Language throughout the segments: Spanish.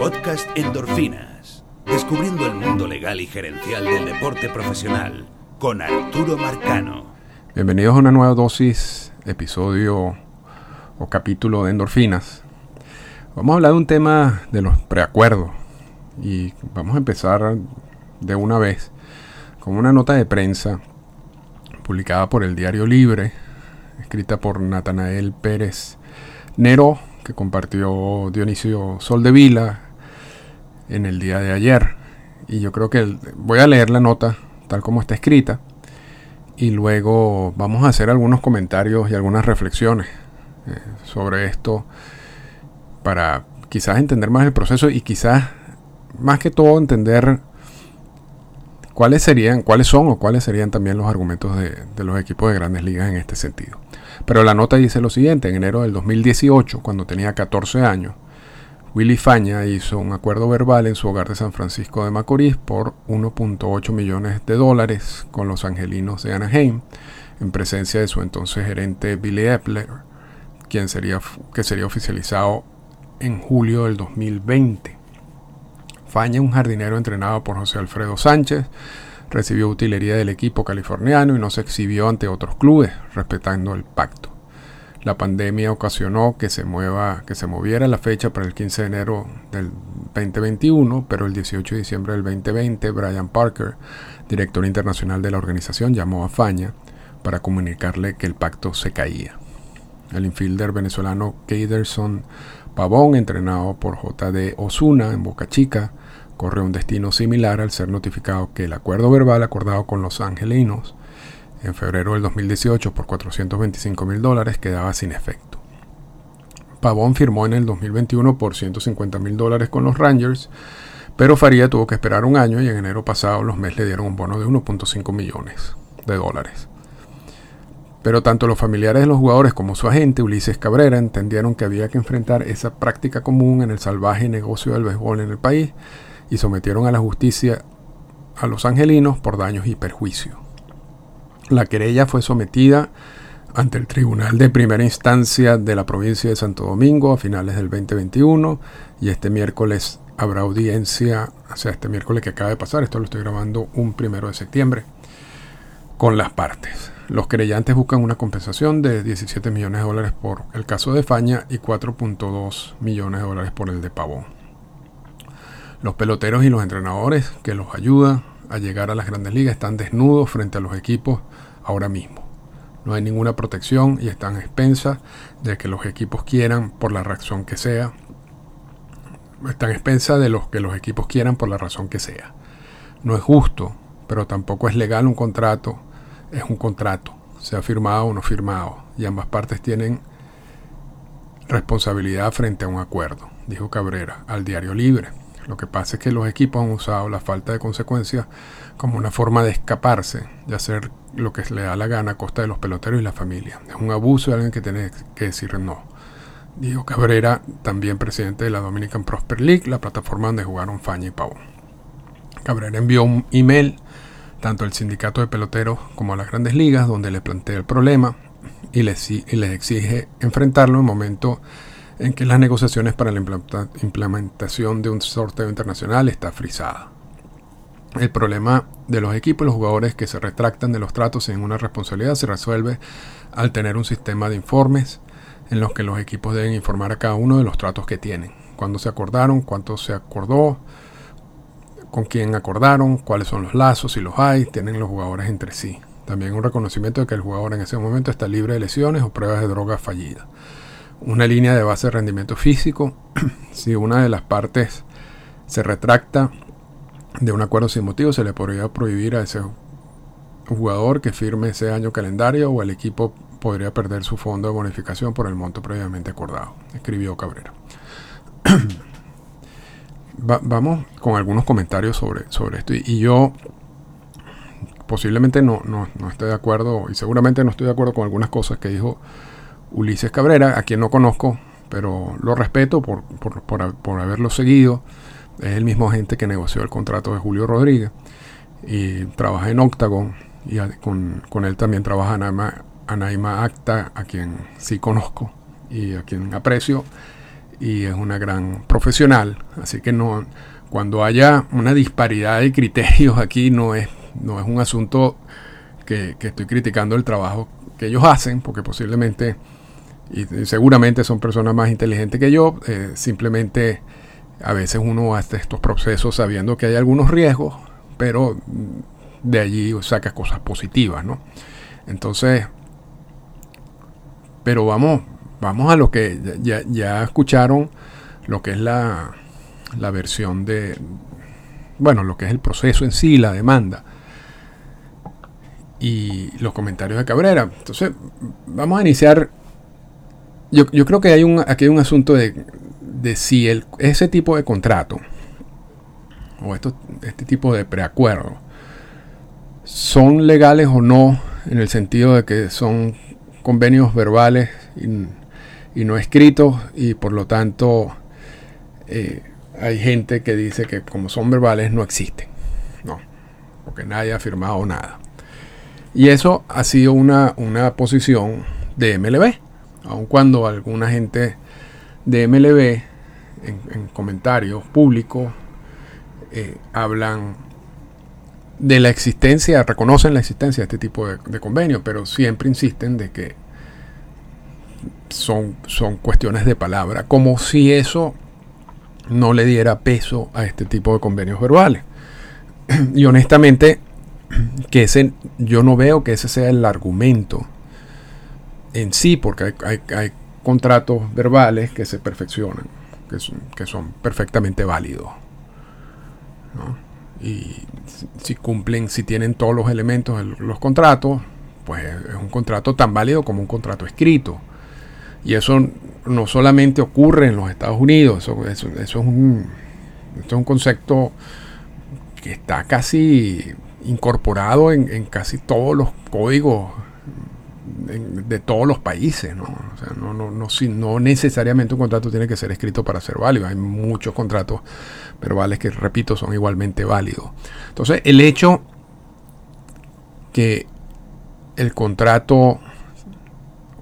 Podcast Endorfinas. Descubriendo el mundo legal y gerencial del deporte profesional con Arturo Marcano. Bienvenidos a una nueva dosis, episodio o capítulo de Endorfinas. Vamos a hablar de un tema de los preacuerdos y vamos a empezar de una vez con una nota de prensa publicada por el Diario Libre, escrita por Natanael Pérez Nero, que compartió Dionisio Soldevila en el día de ayer. Y yo creo que voy a leer la nota tal como está escrita y luego vamos a hacer algunos comentarios y algunas reflexiones eh, sobre esto para quizás entender más el proceso y quizás más que todo entender cuáles serían, cuáles son o cuáles serían también los argumentos de, de los equipos de grandes ligas en este sentido. Pero la nota dice lo siguiente, en enero del 2018, cuando tenía 14 años, Willy Faña hizo un acuerdo verbal en su hogar de San Francisco de Macorís por 1.8 millones de dólares con los angelinos de Anaheim, en presencia de su entonces gerente Billy Epler, quien sería, que sería oficializado en julio del 2020. Faña, un jardinero entrenado por José Alfredo Sánchez, recibió utilería del equipo californiano y no se exhibió ante otros clubes, respetando el pacto. La pandemia ocasionó que se, mueva, que se moviera la fecha para el 15 de enero del 2021, pero el 18 de diciembre del 2020, Brian Parker, director internacional de la organización, llamó a Faña para comunicarle que el pacto se caía. El infielder venezolano Kaderson Pavón, entrenado por JD Osuna en Boca Chica, corre un destino similar al ser notificado que el acuerdo verbal acordado con los angelinos en febrero del 2018 por 425 mil dólares quedaba sin efecto. Pavón firmó en el 2021 por 150 mil dólares con los Rangers, pero Faría tuvo que esperar un año y en enero pasado los Mets le dieron un bono de 1.5 millones de dólares. Pero tanto los familiares de los jugadores como su agente, Ulises Cabrera, entendieron que había que enfrentar esa práctica común en el salvaje negocio del béisbol en el país y sometieron a la justicia a los angelinos por daños y perjuicios. La querella fue sometida ante el Tribunal de Primera Instancia de la provincia de Santo Domingo a finales del 2021 y este miércoles habrá audiencia, o sea, este miércoles que acaba de pasar, esto lo estoy grabando un primero de septiembre, con las partes. Los querellantes buscan una compensación de 17 millones de dólares por el caso de Faña y 4.2 millones de dólares por el de Pavón. Los peloteros y los entrenadores que los ayudan a llegar a las grandes ligas están desnudos frente a los equipos ahora mismo. No hay ninguna protección y están expensas de que los equipos quieran por la razón que sea. Están expensas de los que los equipos quieran por la razón que sea. No es justo, pero tampoco es legal un contrato. Es un contrato, sea firmado o no firmado. Y ambas partes tienen responsabilidad frente a un acuerdo, dijo Cabrera al Diario Libre. Lo que pasa es que los equipos han usado la falta de consecuencias como una forma de escaparse, de hacer lo que le da la gana a costa de los peloteros y la familia. Es un abuso de alguien que tiene que decir no. Diego Cabrera, también presidente de la Dominican Prosper League, la plataforma donde jugaron Faña y Pavón. Cabrera envió un email tanto al sindicato de peloteros como a las grandes ligas donde le plantea el problema y les, exige enfrentarlo en momento en que las negociaciones para la implementación de un sorteo internacional está frisada. El problema de los equipos y los jugadores que se retractan de los tratos en una responsabilidad se resuelve al tener un sistema de informes en los que los equipos deben informar a cada uno de los tratos que tienen, cuándo se acordaron, cuánto se acordó, con quién acordaron, cuáles son los lazos, si los hay, tienen los jugadores entre sí. También un reconocimiento de que el jugador en ese momento está libre de lesiones o pruebas de droga fallidas una línea de base de rendimiento físico. si una de las partes se retracta de un acuerdo sin motivo, se le podría prohibir a ese jugador que firme ese año calendario o el equipo podría perder su fondo de bonificación por el monto previamente acordado, escribió Cabrera. vamos con algunos comentarios sobre, sobre esto. Y, yo posiblemente no, no, no estoy de acuerdo, y seguramente no estoy de acuerdo con algunas cosas que dijo Ulises Cabrera, a quien no conozco, pero lo respeto por, por, haberlo seguido. Es el mismo agente que negoció el contrato de Julio Rodríguez y trabaja en Octagon y con, él también trabaja Anaima, Acta, a quien sí conozco y a quien aprecio. y es una gran profesional. Así que no, cuando haya una disparidad de criterios aquí no es, no es un asunto que, estoy criticando el trabajo que ellos hacen, porque posiblemente y, seguramente son personas más inteligentes que yo, eh, simplemente a veces uno hace estos procesos sabiendo que hay algunos riesgos, pero de allí saca cosas positivas, ¿no? Entonces, pero vamos, vamos a lo que ya, ya escucharon lo que es la, la versión de, bueno, lo que es el proceso en sí, la demanda y los comentarios de Cabrera. Entonces, vamos a iniciar. Yo, creo que hay un, aquí hay un asunto de, de si el, ese tipo de contrato o esto, este tipo de preacuerdo son legales o no en el sentido de que son convenios verbales y, no escritos y por lo tanto eh, hay gente que dice que como son verbales no existen. No, porque nadie ha firmado nada. Y eso ha sido una, una posición de MLB, aun cuando alguna gente de MLB en, comentarios públicos eh, hablan de la existencia, reconocen la existencia de este tipo de, convenios, pero siempre insisten de que son, son cuestiones de palabra, como si eso no le diera peso a este tipo de convenios verbales. Y honestamente, que ese, yo no veo que ese sea el argumento en sí, porque hay, contratos verbales que se perfeccionan, que son, perfectamente válidos. Y si, cumplen, si tienen todos los elementos de los contratos, pues es un contrato tan válido como un contrato escrito. Y eso no solamente ocurre en los Estados Unidos, eso, es, un, es un concepto que está casi incorporado en, casi todos los códigos de todos los países. ¿no? No, no, no, no, necesariamente un contrato tiene que ser escrito para ser válido. Hay muchos contratos verbales que, repito, son igualmente válidos. Entonces, el hecho que el contrato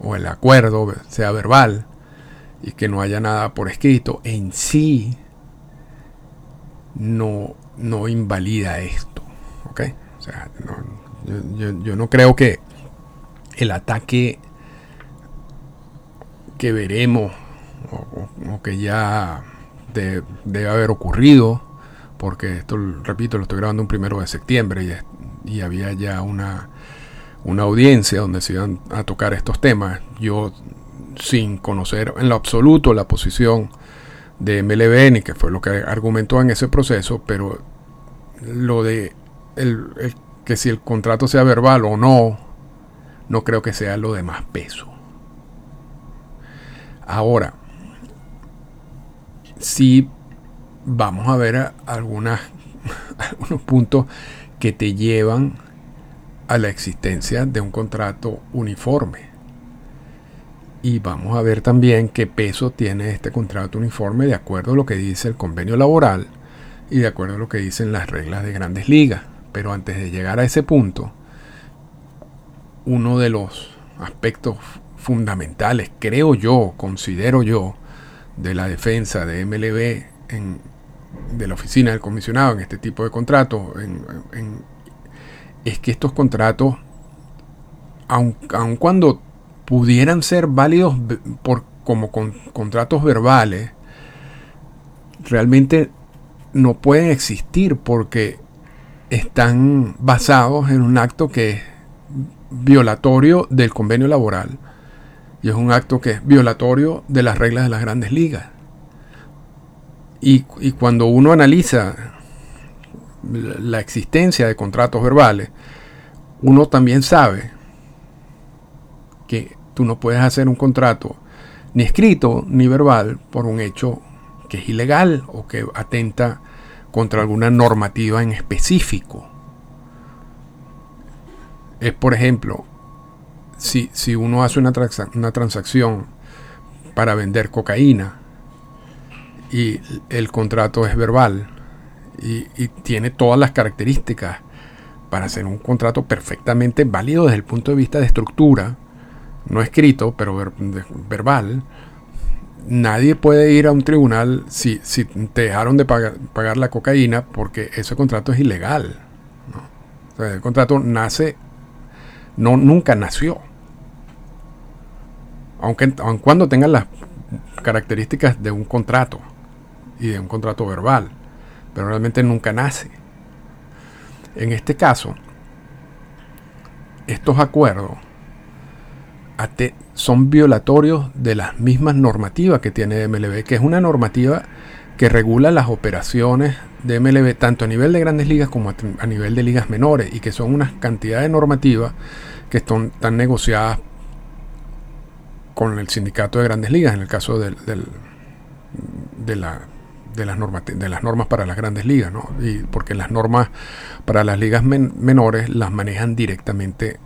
o el acuerdo sea verbal y que no haya nada por escrito en sí no, no invalida esto. O sea, yo, no creo que el ataque que veremos o, que ya debe haber ocurrido, porque esto, repito, lo estoy grabando un primero de septiembre y, había ya una, una audiencia donde se iban a tocar estos temas. Yo, sin conocer en lo absoluto la posición de MLB, ni que fue lo que argumentó en ese proceso, pero lo de el, que si el contrato sea verbal o no, no creo que sea lo de más peso. Ahora, si vamos a ver algunas, algunos puntos que te llevan a la existencia de un contrato uniforme. Y vamos a ver también qué peso tiene este contrato uniforme de acuerdo a lo que dice el convenio laboral y de acuerdo a lo que dicen las reglas de grandes ligas. Pero antes de llegar a ese punto, uno de los aspectos fundamentales, creo yo, considero yo, de la defensa de MLB en, de la oficina del comisionado en este tipo de contratos, es que estos contratos, aun, cuando pudieran ser válidos por, como contratos verbales, realmente no pueden existir porque están basados en un acto que es violatorio del convenio laboral y es un acto que es violatorio de las reglas de las grandes ligas. Y, cuando uno analiza la existencia de contratos verbales, uno también sabe que tú no puedes hacer un contrato ni escrito ni verbal por un hecho que es ilegal o que atenta contra alguna normativa en específico. Es, por ejemplo, si, si uno hace una, una transacción para vender cocaína y el contrato es verbal y, tiene todas las características para hacer un contrato perfectamente válido desde el punto de vista de estructura, no escrito, pero verbal, nadie puede ir a un tribunal si, si te dejaron de pagar, pagar, la cocaína porque ese contrato es ilegal. el contrato nace, no, nunca nació. Aunque, aun cuando tenga las características de un contrato y de un contrato verbal, pero realmente nunca nace. En este caso, estos acuerdos son violatorios de las mismas normativas que tiene MLB, que es una normativa que regula las operaciones de MLB tanto a nivel de grandes ligas como a, nivel de ligas menores y que son unas cantidades normativas que están, negociadas con el sindicato de grandes ligas en el caso del, de, la, de, las normas, de las normas para las grandes ligas, ¿no? y porque las normas para las ligas menores las manejan directamente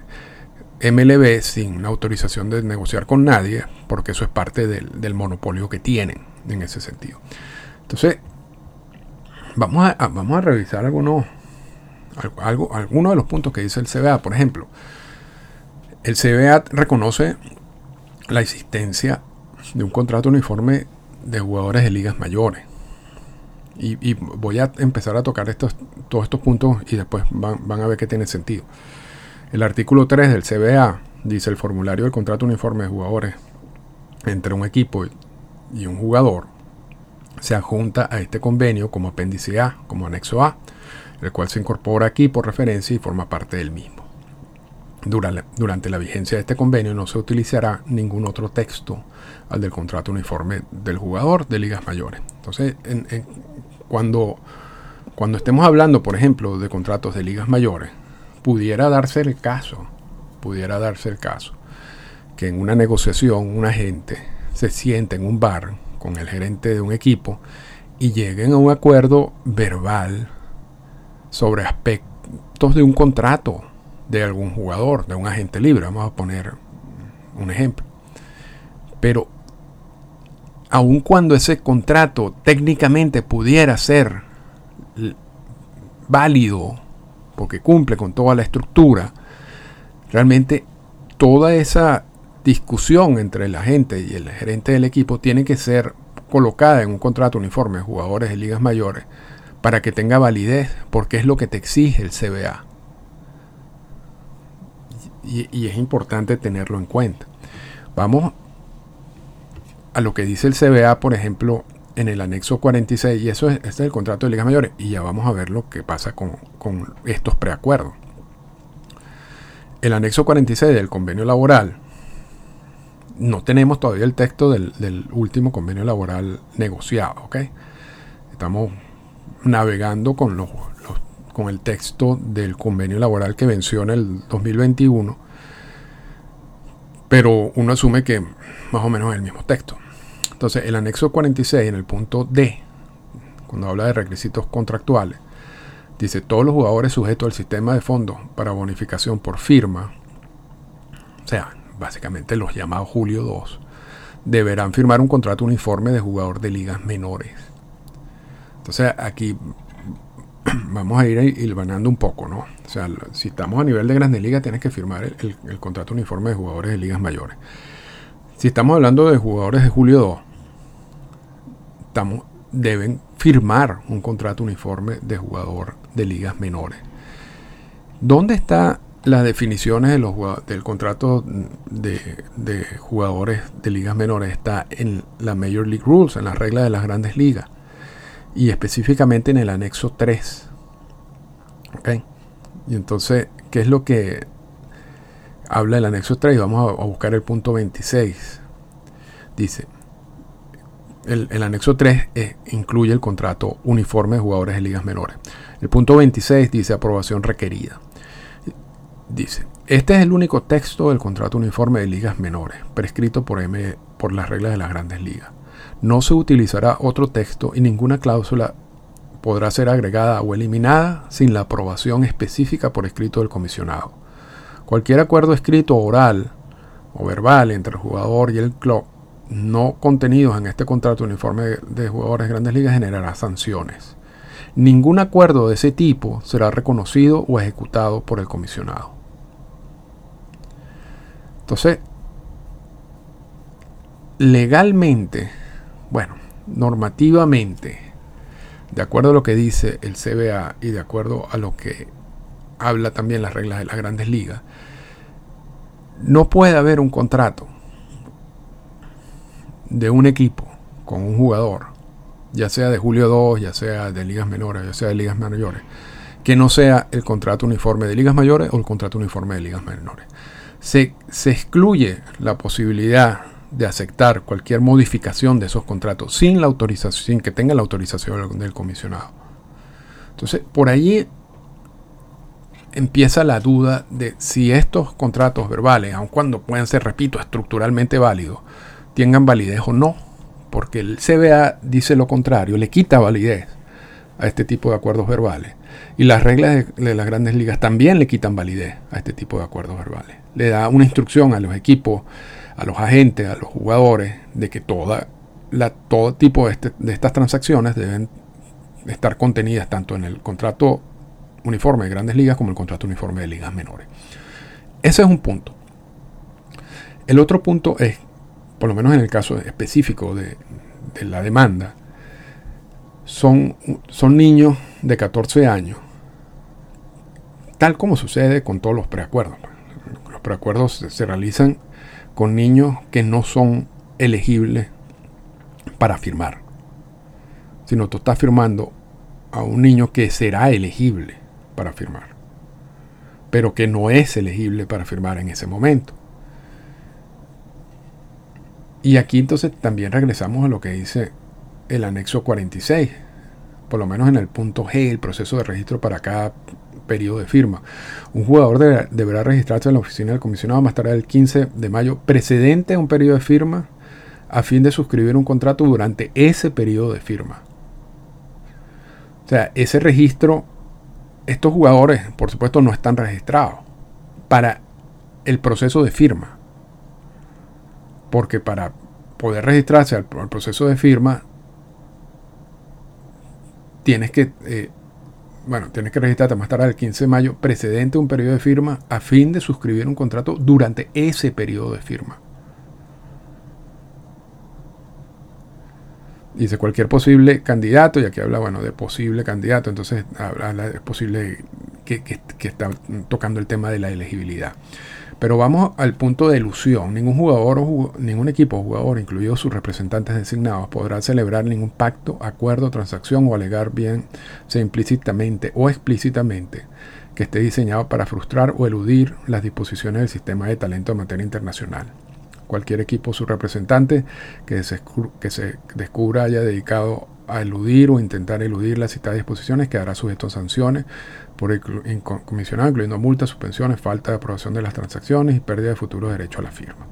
MLB sin autorización de negociar con nadie, porque eso es parte del, monopolio que tienen en ese sentido. Entonces, vamos a, vamos a revisar algunos, algo, algunos de los puntos que dice el CBA. Por ejemplo, el CBA reconoce la existencia de un contrato uniforme de jugadores de ligas mayores. Y, voy a empezar a tocar estos, todos estos puntos y después van, van a ver que tiene sentido. El artículo 3 del CBA dice el formulario del contrato uniforme de jugadores entre un equipo y un jugador se adjunta a este convenio como apéndice A, como anexo A, el cual se incorpora aquí por referencia y forma parte del mismo. Durante la vigencia de este convenio no se utilizará ningún otro texto al del contrato uniforme del jugador de ligas mayores. Entonces, cuando, cuando estemos hablando, por ejemplo, de contratos de ligas mayores, pudiera darse el caso, pudiera darse el caso, que en una negociación un agente se siente en un bar con el gerente de un equipo y lleguen a un acuerdo verbal sobre aspectos de un contrato de algún jugador, de un agente libre, vamos a poner un ejemplo. Pero aun cuando ese contrato técnicamente pudiera ser válido porque cumple con toda la estructura, realmente toda esa discusión entre la gente y el gerente del equipo tiene que ser colocada en un contrato uniforme de jugadores de ligas mayores para que tenga validez, porque es lo que te exige el CBA. Y, es importante tenerlo en cuenta. Vamos a lo que dice el CBA, por ejemplo, en el anexo 46, y eso es, este es el contrato de ligas mayores, y ya vamos a ver lo que pasa con, estos preacuerdos. El anexo 46 del convenio laboral, no tenemos todavía el texto del, último convenio laboral negociado, ¿ok? Estamos navegando con, los, con el texto del convenio laboral que venció en el 2021, pero uno asume que más o menos es el mismo texto. Entonces, el anexo 46, en el punto D, cuando habla de requisitos contractuales, dice todos los jugadores sujetos al sistema de fondos para bonificación por firma, o sea, básicamente los llamados Julio 2, deberán firmar un contrato uniforme de jugador de ligas menores. Entonces, aquí vamos a ir hilvanando un poco, ¿no? O sea, si estamos a nivel de grandes ligas, tienes que firmar el, contrato uniforme de jugadores de ligas mayores. Si estamos hablando de jugadores de Julio 2, deben firmar un contrato uniforme de jugador de ligas menores. ¿Dónde están las definiciones de los, del contrato de, jugadores de ligas menores? Está en la Major League Rules, en las reglas de las grandes ligas. Y específicamente en el anexo 3. Y entonces, ¿qué es lo que habla el anexo 3? Vamos a buscar el punto 26. Dice, el, anexo 3 eh, incluye el contrato uniforme de jugadores de ligas menores. El punto 26 dice aprobación requerida. Dice, este es el único texto del contrato uniforme de ligas menores, prescrito por, M, por las reglas de las grandes ligas. No se utilizará otro texto y ninguna cláusula podrá ser agregada o eliminada sin la aprobación específica por escrito del comisionado. Cualquier acuerdo escrito oral o verbal entre el jugador y el club no contenidos en este contrato uniforme de jugadores de grandes ligas generará sanciones. Ningún acuerdo de ese tipo será reconocido o ejecutado por el comisionado. Entonces, legalmente, Bueno, normativamente, de acuerdo a lo que dice el CBA y de acuerdo a lo que habla también las reglas de las grandes ligas, no puede haber un contrato de un equipo con un jugador, ya sea de Julio 2, ya sea de ligas menores, ya sea de ligas mayores, que no sea el contrato uniforme de ligas mayores o el contrato uniforme de ligas menores. Se, excluye la posibilidad de aceptar cualquier modificación de esos contratos sin la autorización, sin que tenga la autorización del comisionado. Entonces, por allí empieza la duda de si estos contratos verbales, aun cuando puedan ser, repito, estructuralmente válidos, tengan validez o no, porque el CBA dice lo contrario, le quita validez a este tipo de acuerdos verbales. Y las reglas de, las grandes ligas también le quitan validez a este tipo de acuerdos verbales. Le da una instrucción a los equipos, a los agentes, a los jugadores, de que toda la, todo tipo de, este, de estas transacciones deben estar contenidas tanto en el contrato uniforme de grandes ligas como el contrato uniforme de ligas menores. Ese es un punto. El otro punto es, por lo menos en el caso específico de, de la demanda, son, son niños de 14 años, tal como sucede con todos los preacuerdos. Los preacuerdos se, realizan con niños que no son elegibles para firmar, sino tú estás firmando a un niño que será elegible para firmar, pero que no es elegible para firmar en ese momento. Y aquí entonces también regresamos a lo que dice el anexo 46, por lo menos en el punto G, el proceso de registro para cada periodo de firma. Un jugador deberá registrarse en la oficina del comisionado más tarde del 15 de mayo, precedente a un periodo de firma, a fin de suscribir un contrato durante ese periodo de firma. O sea, ese registro, estos jugadores, por supuesto, no están registrados para el proceso de firma. Porque para poder registrarse al proceso de firma, tienes que, eh, bueno, tienes que registrarte más tarde el 15 de mayo, precedente un periodo de firma, a fin de suscribir un contrato durante ese periodo de firma. Dice cualquier posible candidato, y aquí habla, bueno, de posible candidato, entonces de posible que, que está tocando el tema de la elegibilidad. Pero vamos al punto de ilusión. Ningún jugador o ningún equipo o jugador, incluidos sus representantes designados, podrá celebrar ningún pacto, acuerdo, transacción o alegar bien, sea implícitamente o explícitamente, que esté diseñado para frustrar o eludir las disposiciones del sistema de talento en materia internacional. Cualquier equipo o su representante que se, que se descubra haya dedicado a eludir o intentar eludir las citadas disposiciones quedará sujeto a sanciones por comisionado, incluyendo multas, suspensiones, falta de aprobación de las transacciones y pérdida de futuro derecho a la firma.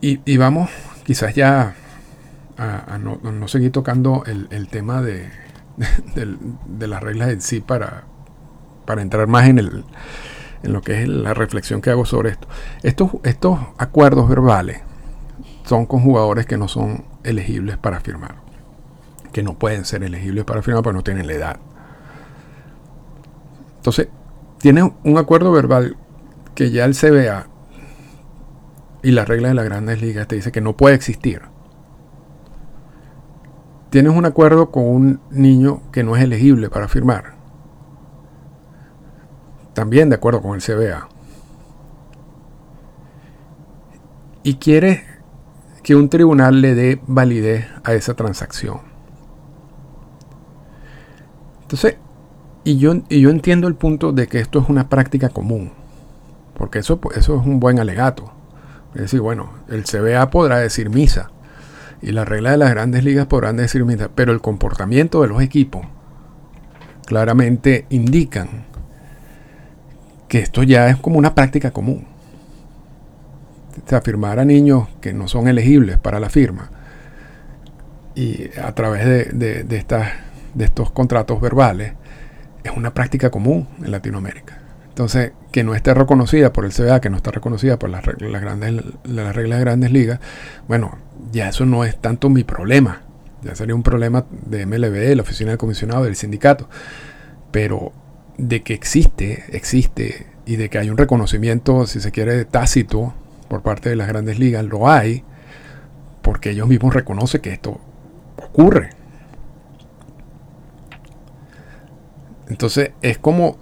Y, vamos quizás ya a, no, seguir tocando el, tema de, las reglas en sí para, para entrar más en, el, en lo que es la reflexión que hago sobre esto. Estos, estos acuerdos verbales son con jugadores que no son elegibles para firmar. Que no pueden ser elegibles para firmar porque no tienen la edad. Entonces, tienes un acuerdo verbal que ya el CBA y las reglas de las grandes ligas te dice que no puede existir. Tienes un acuerdo con un niño que no es elegible para firmar. También de acuerdo con el CBA. Y quieres que un tribunal le dé validez a esa transacción. Entonces, y yo, y yo entiendo el punto de que esto es una práctica común, porque eso, eso es un buen alegato. Es decir, bueno, el CBA podrá decir misa y las reglas de las grandes ligas podrán decir misa, pero el comportamiento de los equipos claramente indican que esto ya es como una práctica común afirmar a niños que no son elegibles para la firma y a través de, de, estas, de estos contratos verbales es una práctica común en Latinoamérica. Entonces, que no esté reconocida por el CBA, que no está reconocida por las reglas, grandes, las reglas de grandes ligas, bueno, ya eso no es tanto mi problema. Ya sería un problema de MLB, la oficina del comisionado, del sindicato. Pero de que existe, existe, y de que hay un reconocimiento, si se quiere, tácito por parte de las grandes ligas, lo hay porque ellos mismos reconocen que esto ocurre. Entonces es como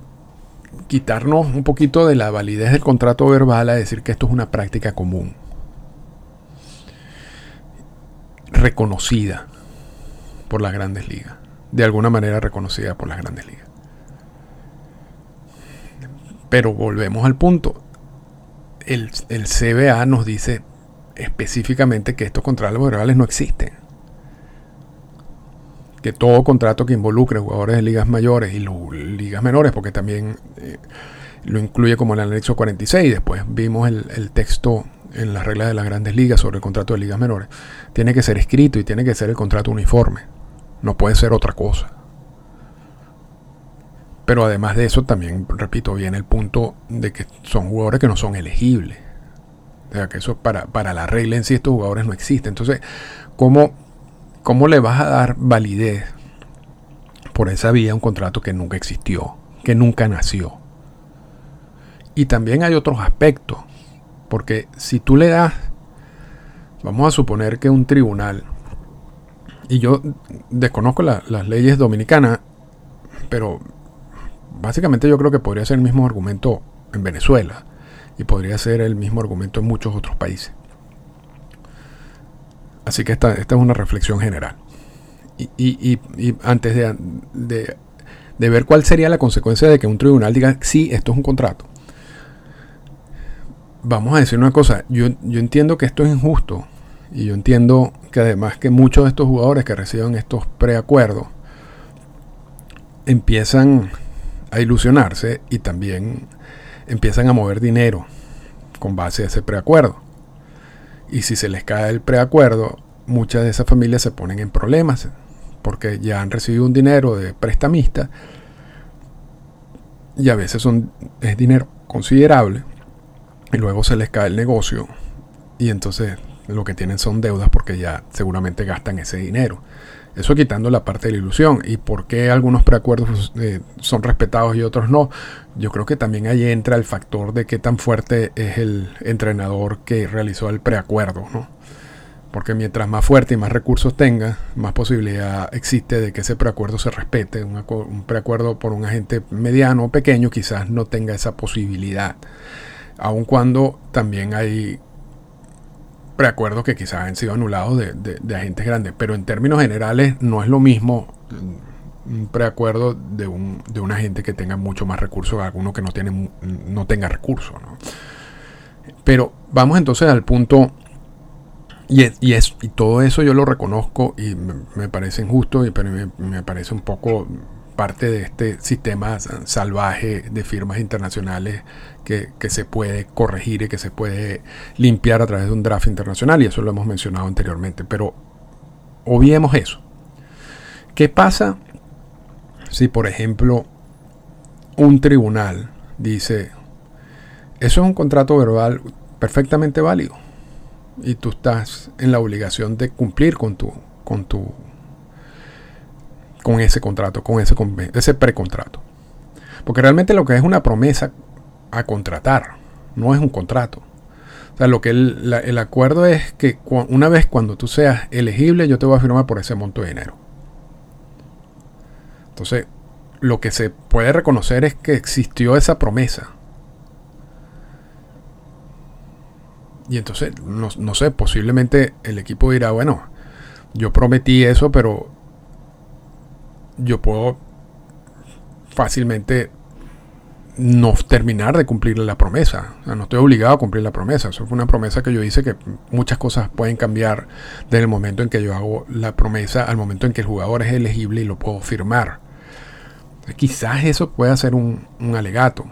quitarnos un poquito de la validez del contrato verbal a decir que esto es una práctica común, reconocida por las grandes ligas, de alguna manera reconocida por las grandes ligas. Pero volvemos al punto, el, el CBA nos dice específicamente que estos contratos verbales no existen que todo contrato que involucre jugadores de ligas mayores y ligas menores, porque también eh, lo incluye como el anexo 46, después vimos el, texto en las reglas de las grandes ligas sobre el contrato de ligas menores, tiene que ser escrito y tiene que ser el contrato uniforme, no puede ser otra cosa. Pero además de eso, también, repito, viene el punto de que son jugadores que no son elegibles. O sea, que eso para, para la regla en sí estos jugadores no existen. Entonces, ¿cómo ¿Cómo le vas a dar validez por esa vía a un contrato que nunca existió, que nunca nació? Y también hay otros aspectos, porque si tú le das, vamos a suponer que un tribunal, y yo desconozco las leyes dominicanas, pero básicamente yo creo que podría ser el mismo argumento en Venezuela y podría ser el mismo argumento en muchos otros países. Así que esta, esta es una reflexión general. Y, antes de, ver cuál sería la consecuencia de que un tribunal diga, sí, esto es un contrato. Vamos a decir una cosa, yo, yo entiendo que esto es injusto y yo entiendo que además que muchos de estos jugadores que reciban estos preacuerdos empiezan a ilusionarse y también empiezan a mover dinero con base a ese preacuerdo. Y si se les cae el preacuerdo, muchas de esas familias se ponen en problemas porque ya han recibido un dinero de prestamista y a veces son, es dinero considerable y luego se les cae el negocio y entonces lo que tienen son deudas porque ya seguramente gastan ese dinero. Eso quitando la parte de la ilusión. ¿Y por qué algunos preacuerdos eh, son respetados y otros no? Yo creo que también ahí entra el factor de qué tan fuerte es el entrenador que realizó el preacuerdo, ¿no? Porque mientras más fuerte y más recursos tenga, más posibilidad existe de que ese preacuerdo se respete. Un, un preacuerdo por un agente mediano o pequeño quizás no tenga esa posibilidad. Aun cuando también hay preacuerdos que quizás han sido anulados de, agentes grandes, pero en términos generales no es lo mismo un preacuerdo de un, de un agente que tenga mucho más recursos que alguno que no, tiene, no tenga recursos. Pero vamos entonces al punto, y, y, es, y todo eso yo lo reconozco y me, parece injusto, y, pero me, me parece un poco parte de este sistema salvaje de firmas internacionales que, se puede corregir y que se puede limpiar a través de un draft internacional, y eso lo hemos mencionado anteriormente. Pero obviemos eso. ¿Qué pasa si, por ejemplo, un tribunal dice, eso es un contrato verbal perfectamente válido, y tú estás en la obligación de cumplir con tu, con tu con ese contrato, con ese, ese precontrato. Porque realmente lo que es una promesa a contratar, no es un contrato. O sea, lo que el, el acuerdo es que una vez cuando tú seas elegible, yo te voy a firmar por ese monto de dinero. Entonces, lo que se puede reconocer es que existió esa promesa. Y entonces, no, no, sé, posiblemente el equipo dirá, bueno, yo prometí eso, pero yo puedo fácilmente no terminar de cumplir la promesa. no estoy obligado a cumplir la promesa. Eso fue una promesa que yo hice que muchas cosas pueden cambiar desde el momento en que yo hago la promesa al momento en que el jugador es elegible y lo puedo firmar. Quizás eso pueda ser un, un alegato.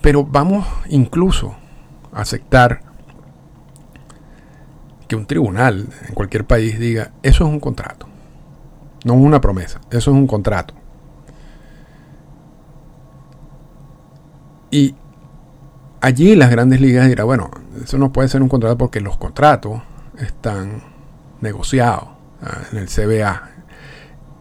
Pero vamos incluso a aceptar que un tribunal en cualquier país diga, eso es un contrato, no es una promesa, eso es un contrato. Y allí las grandes ligas dirán, bueno, eso no puede ser un contrato porque los contratos están negociados en el CBA.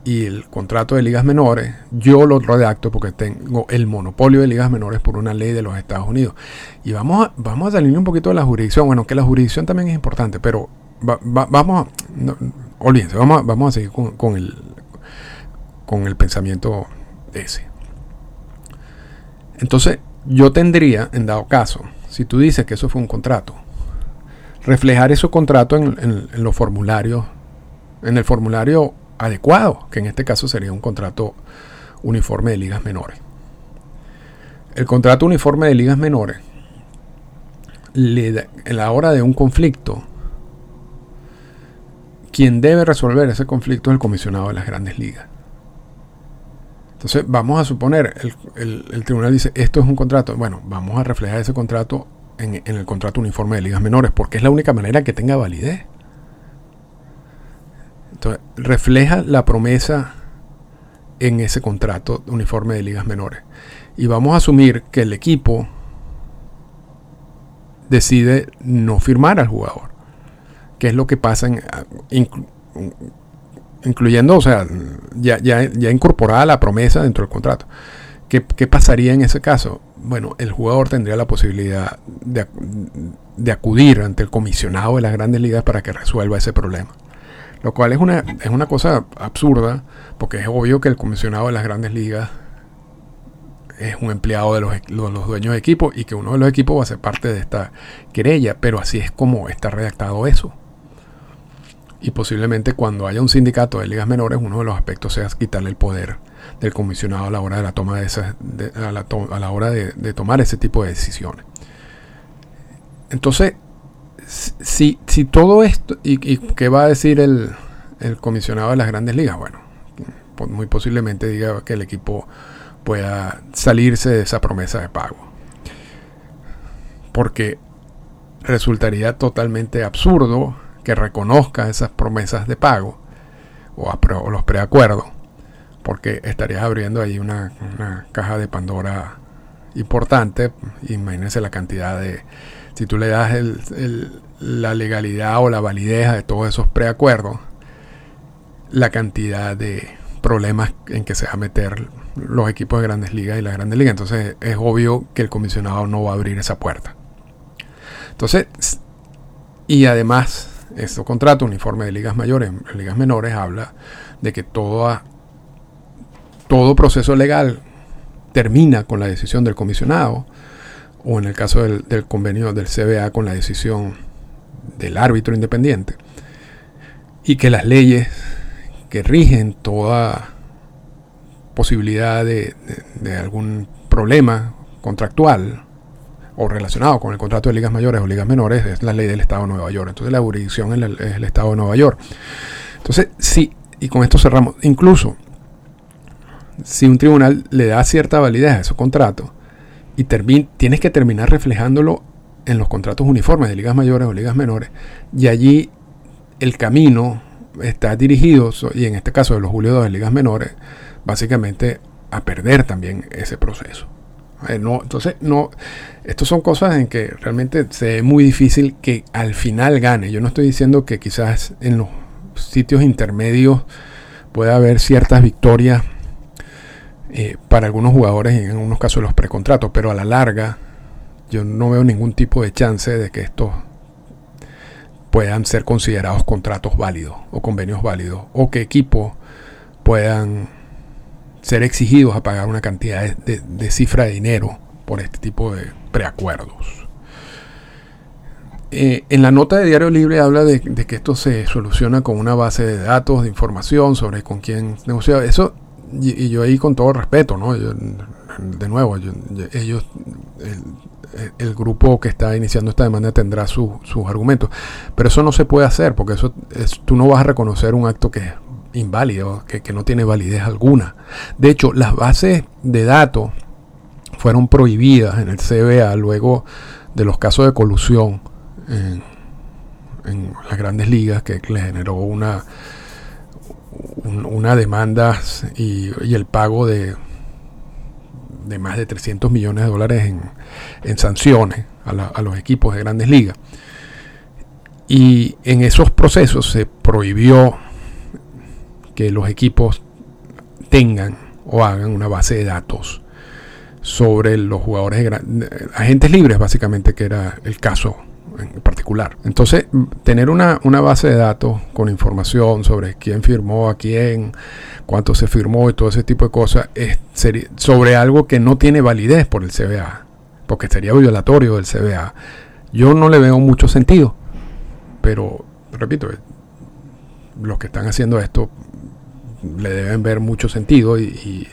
Y el contrato de ligas menores, yo lo redacto porque tengo el monopolio de ligas menores por una ley de los Estados Unidos. Y vamos a, vamos a salir un poquito de la jurisdicción. Bueno, que la jurisdicción también es importante, pero vamos a... olvídense, vamos a, vamos a seguir con, el, con el pensamiento ese. Entonces, yo tendría, en dado caso, si tú dices que eso fue un contrato, reflejar ese contrato en los formularios, en el formulario adecuado, que en este caso sería un contrato uniforme de ligas menores. El contrato uniforme de ligas menores, en la hora de un conflicto, quien debe resolver ese conflicto es el comisionado de las grandes ligas. Entonces, vamos a suponer, el, tribunal dice, esto es un contrato. Bueno, vamos a reflejar ese contrato en, en, el contrato uniforme de ligas menores, porque es la única manera que tenga validez. Entonces, refleja la promesa en ese contrato uniforme de ligas menores. Y vamos a asumir que el equipo decide no firmar al jugador. ¿Qué es lo que pasa incluyendo, o sea, ya, ya, incorporada la promesa dentro del contrato? ¿Qué, pasaría en ese caso? Bueno, el jugador tendría la posibilidad de, de acudir ante el comisionado de las grandes ligas para que resuelva ese problema. Lo cual es una, es una cosa absurda, porque es obvio que el comisionado de las grandes ligas es un empleado de los, los, dueños de equipo y que uno de los equipos va a ser parte de esta querella, pero así es como está redactado eso. Y posiblemente cuando haya un sindicato de ligas menores, uno de los aspectos sea quitarle el poder del comisionado a la hora de la toma de esas, a, la a, la, hora de, de tomar ese tipo de decisiones. Entonces, si, si todo esto, y, qué va a decir el, comisionado de las grandes ligas? Bueno, muy posiblemente diga que el equipo pueda salirse de esa promesa de pago. Porque resultaría totalmente absurdo que reconozca esas promesas de pago o, los preacuerdos, porque estarías abriendo ahí una, una caja de Pandora importante. Imagínense la cantidad de, si tú le das la legalidad o la validez de todos esos preacuerdos, la cantidad de problemas en que se va a meter los equipos de grandes ligas y las grandes ligas. Entonces es obvio que el comisionado no va a abrir esa puerta. Entonces, y además, este contrato uniforme de ligas mayores, ligas menores, habla de que todo, todo proceso legal termina con la decisión del comisionado o en el caso del, convenio del CBA con la decisión del árbitro independiente, y que las leyes que rigen toda posibilidad de, algún problema contractual o relacionado con el contrato de ligas mayores o ligas menores es la ley del Estado de Nueva York. Entonces la jurisdicción es el, es el Estado de Nueva York. Entonces, sí, y con esto cerramos, incluso si un tribunal le da cierta validez a esos contratos, y tienes que terminar reflejándolo en los contratos uniformes de ligas mayores o ligas menores. Y allí el camino está dirigido, y en este caso de los Julio de ligas menores, básicamente a perder también ese proceso. Eh, no, entonces, no, estas son cosas en que realmente se ve muy difícil que al final gane. Yo no estoy diciendo que quizás en los sitios intermedios pueda haber ciertas victorias eh, para algunos jugadores en algunos casos los precontratos, pero a la larga yo no veo ningún tipo de chance de que estos puedan ser considerados contratos válidos o convenios válidos o que equipos puedan ser exigidos a pagar una cantidad de, cifra de dinero por este tipo de preacuerdos. Eh, en la nota de Diario Libre habla de, de, que esto se soluciona con una base de datos, de información sobre con quién negociar. Eso y, yo ahí con todo respeto, ¿no? de nuevo, ellos, el, grupo que está iniciando esta demanda tendrá sus argumentos, pero eso no se puede hacer porque eso es, tú no vas a reconocer un acto que es inválido, que, no tiene validez alguna. De hecho, las bases de datos fueron prohibidas en el CBA luego de los casos de colusión en, en las grandes ligas que le generó una una demanda y, el pago de, de más de 300 millones de dólares en, sanciones a, los equipos de grandes ligas. Y en esos procesos se prohibió que los equipos tengan o hagan una base de datos sobre los jugadores agentes libres, básicamente, que era el caso en particular. Entonces, tener una, base de datos con información sobre quién firmó a quién, cuánto se firmó y todo ese tipo de cosas, es sobre algo que no tiene validez por el CBA, porque sería violatorio del CBA. Yo no le veo mucho sentido, pero repito, los que están haciendo esto le deben ver mucho sentido y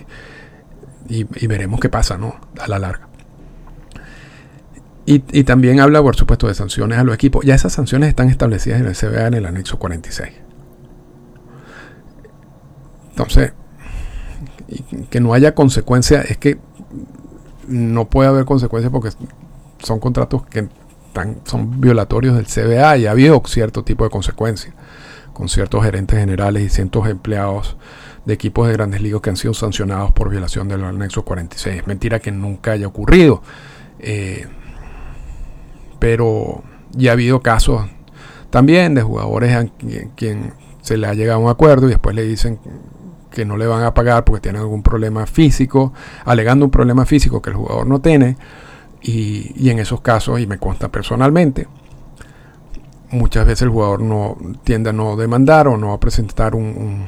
y, veremos qué pasa, ¿no? A la larga. Y, también habla, por supuesto, de sanciones a los equipos. Ya esas sanciones están establecidas en el CBA en el anexo 46. Entonces, que no haya consecuencias, es que no puede haber consecuencias porque son contratos que son violatorios del CBA y ha habido cierto tipo de consecuencias con ciertos gerentes generales y cientos de empleados de equipos de grandes ligas que han sido sancionados por violación del anexo 46. Es mentira que nunca haya ocurrido. Eh, pero ya ha habido casos también de jugadores a quien, se le ha llegado a un acuerdo y después le dicen que no le van a pagar porque tienen algún problema físico, alegando un problema físico que el jugador no tiene. Y, en esos casos, y me consta personalmente, muchas veces el jugador no tiende a no demandar o no a presentar un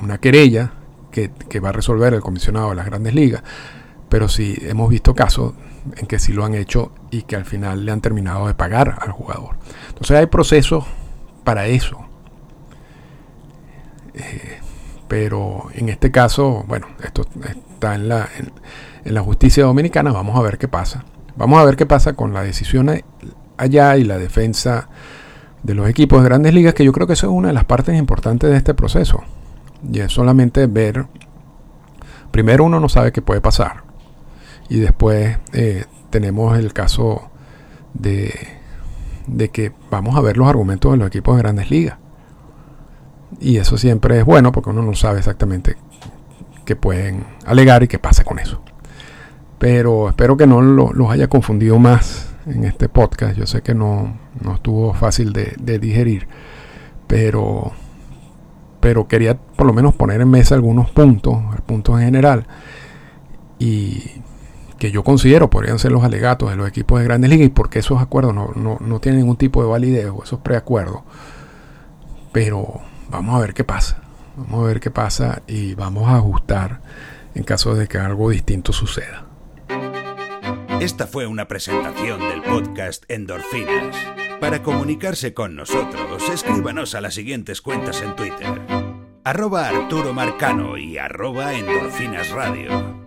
una querella que, va a resolver el comisionado de las grandes ligas, pero sí hemos visto casos en que sí lo han hecho y que al final le han terminado de pagar al jugador. Entonces hay procesos para eso. Eh, pero en este caso, bueno, esto está en la, en la justicia dominicana, vamos a ver qué pasa. Vamos a ver qué pasa con la decisión allá y la defensa de los equipos de grandes ligas, que yo creo que eso es una de las partes importantes de este proceso. Y es solamente ver, primero uno no sabe qué puede pasar. Y después eh, tenemos el caso de, de que vamos a ver los argumentos de los equipos de grandes ligas. Y eso siempre es bueno porque uno no sabe exactamente qué pueden alegar y qué pasa con eso. Pero espero que no los haya confundido más en este podcast. Yo sé que no, no estuvo fácil de, de digerir. Pero pero quería por lo menos poner en mesa algunos puntos, puntos en general, y que yo considero podrían ser los alegatos de los equipos de grandes ligas y porque esos acuerdos no, tienen ningún tipo de validez o esos preacuerdos. Pero vamos a ver qué pasa. Vamos a ver qué pasa y vamos a ajustar en caso de que algo distinto suceda. Esta fue una presentación del podcast Endorfinas. Para comunicarse con nosotros, escríbanos a las siguientes cuentas en Twitter. Arroba Arturo Marcano y arroba Endorfinas Radio.